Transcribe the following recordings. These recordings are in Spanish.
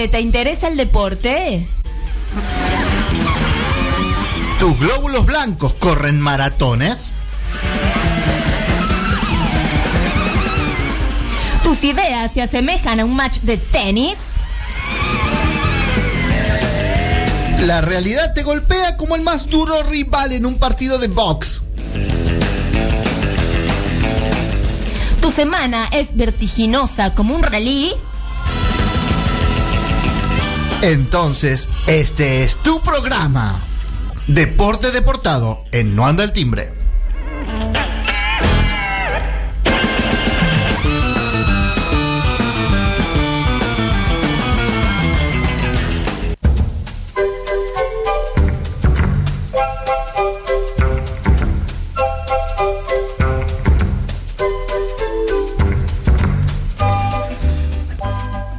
deporte? ¿Te interesa el deporte? ¿Tus glóbulos blancos corren maratones? ¿Tus ideas se asemejan a un match de tenis? La realidad te golpea como el más duro rival en un partido de box. ¿Tu semana es vertiginosa como un rally? Entonces, este es tu programa. Deporte Deportado en No Anda el Timbre.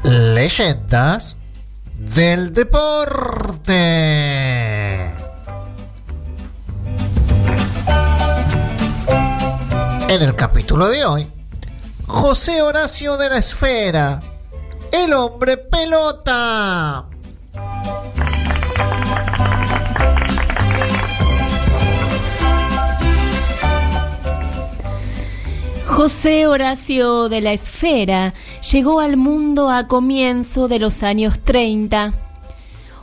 Leyendas del deporte. En el capítulo de hoy, José Horacio de la Esfera, el hombre pelota. José Horacio de la Esfera llegó al mundo a comienzo de los años 30.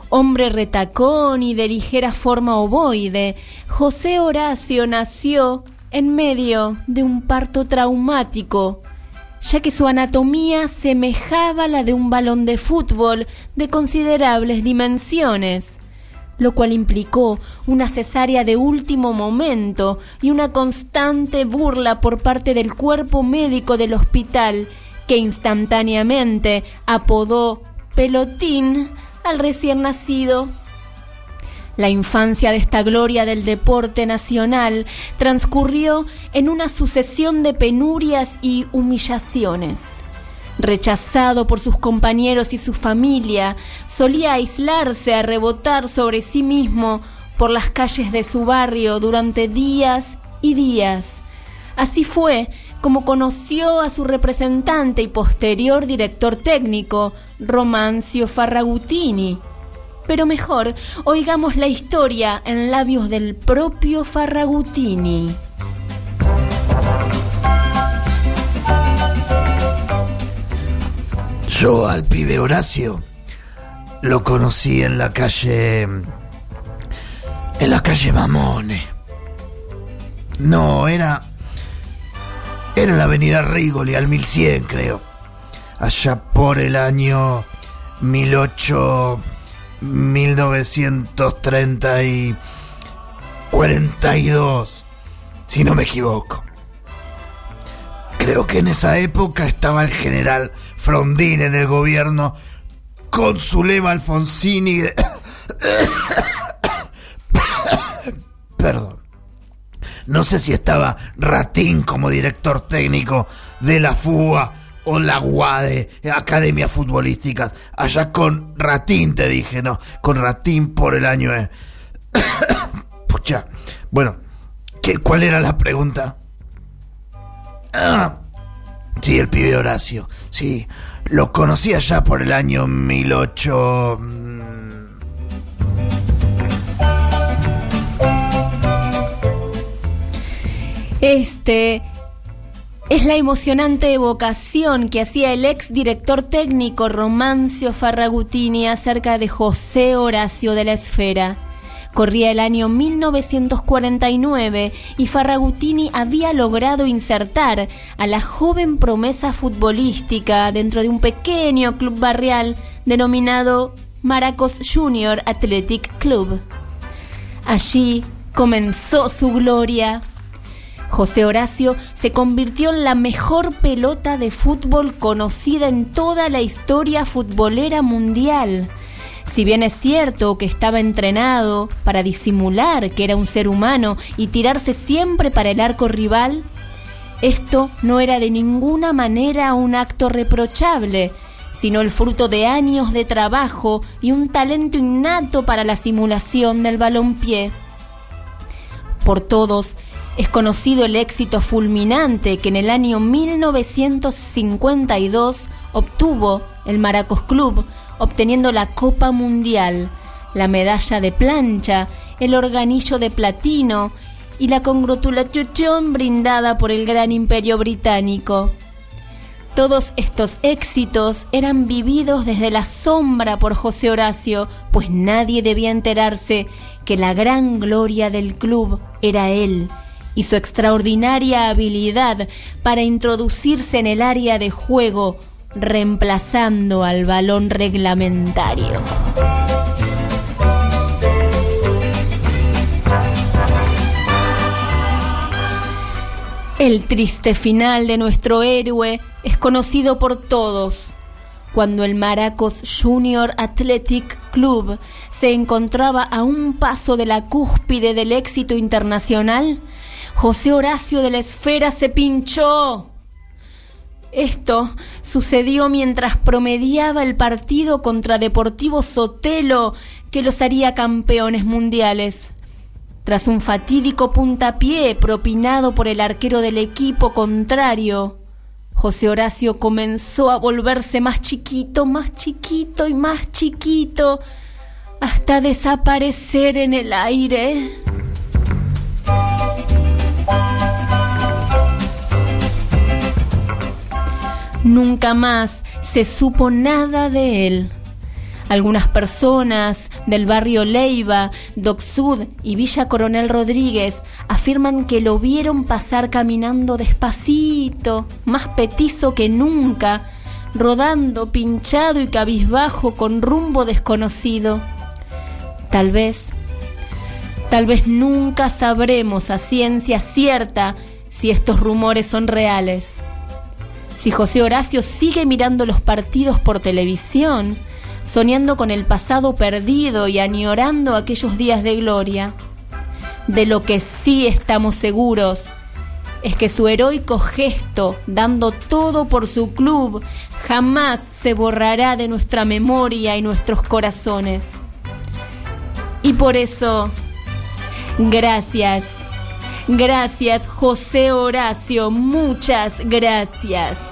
Hombre retacón y de ligera forma ovoide, José Horacio nació en medio de un parto traumático, ya que su anatomía semejaba la de un balón de fútbol de considerables dimensiones lo cual implicó una cesárea de último momento y una constante burla por parte del cuerpo médico del hospital, que instantáneamente apodó pelotín al recién nacido. La infancia de esta gloria del deporte nacional transcurrió en una sucesión de penurias y humillaciones. Rechazado por sus compañeros y su familia, solía aislarse a rebotar sobre sí mismo por las calles de su barrio durante días y días. Así fue como conoció a su representante y posterior director técnico, Romancio Farragutini. Pero mejor, oigamos la historia en labios del propio Farragutini. Yo al pibe Horacio lo conocí en la calle. En la calle Mamone. No, era. Era en la avenida Rigoli, al 1100, creo. Allá por el año 18. 1930 y. 42. Si no me equivoco. Creo que en esa época estaba el general Frondín en el gobierno con Zulema Alfonsini. Perdón. No sé si estaba Ratín como director técnico de la FUA o la UADE, Academia Futbolística. Allá con Ratín te dije, ¿no? Con Ratín por el año. Eh. Pucha. Bueno, ¿qué, ¿cuál era la pregunta? Ah, sí, el pibe Horacio. Sí, lo conocí allá por el año 1008. Mm. Este es la emocionante evocación que hacía el ex director técnico Romancio Farragutini acerca de José Horacio de la Esfera. Corría el año 1949 y Farragutini había logrado insertar a la joven promesa futbolística dentro de un pequeño club barrial denominado Maracos Junior Athletic Club. Allí comenzó su gloria. José Horacio se convirtió en la mejor pelota de fútbol conocida en toda la historia futbolera mundial si bien es cierto que estaba entrenado para disimular que era un ser humano y tirarse siempre para el arco rival, esto no era de ninguna manera un acto reprochable, sino el fruto de años de trabajo y un talento innato para la simulación del balompié. Por todos es conocido el éxito fulminante que en el año 1952 obtuvo el Maracos Club obteniendo la Copa Mundial, la medalla de plancha, el organillo de platino y la congratulación brindada por el gran imperio británico. Todos estos éxitos eran vividos desde la sombra por José Horacio, pues nadie debía enterarse que la gran gloria del club era él y su extraordinaria habilidad para introducirse en el área de juego, reemplazando al balón reglamentario. El triste final de nuestro héroe es conocido por todos. Cuando el Maracos Junior Athletic Club se encontraba a un paso de la cúspide del éxito internacional, José Horacio de la Esfera se pinchó. Esto sucedió mientras promediaba el partido contra Deportivo Sotelo que los haría campeones mundiales. Tras un fatídico puntapié propinado por el arquero del equipo contrario, José Horacio comenzó a volverse más chiquito, más chiquito y más chiquito, hasta desaparecer en el aire. Nunca más se supo nada de él. Algunas personas del barrio Leiva, Docsud y Villa Coronel Rodríguez afirman que lo vieron pasar caminando despacito, más petizo que nunca, rodando, pinchado y cabizbajo con rumbo desconocido. Tal vez, tal vez nunca sabremos a ciencia cierta si estos rumores son reales. Si José Horacio sigue mirando los partidos por televisión, soñando con el pasado perdido y añorando aquellos días de gloria. De lo que sí estamos seguros es que su heroico gesto, dando todo por su club, jamás se borrará de nuestra memoria y nuestros corazones. Y por eso, gracias, gracias José Horacio, muchas gracias.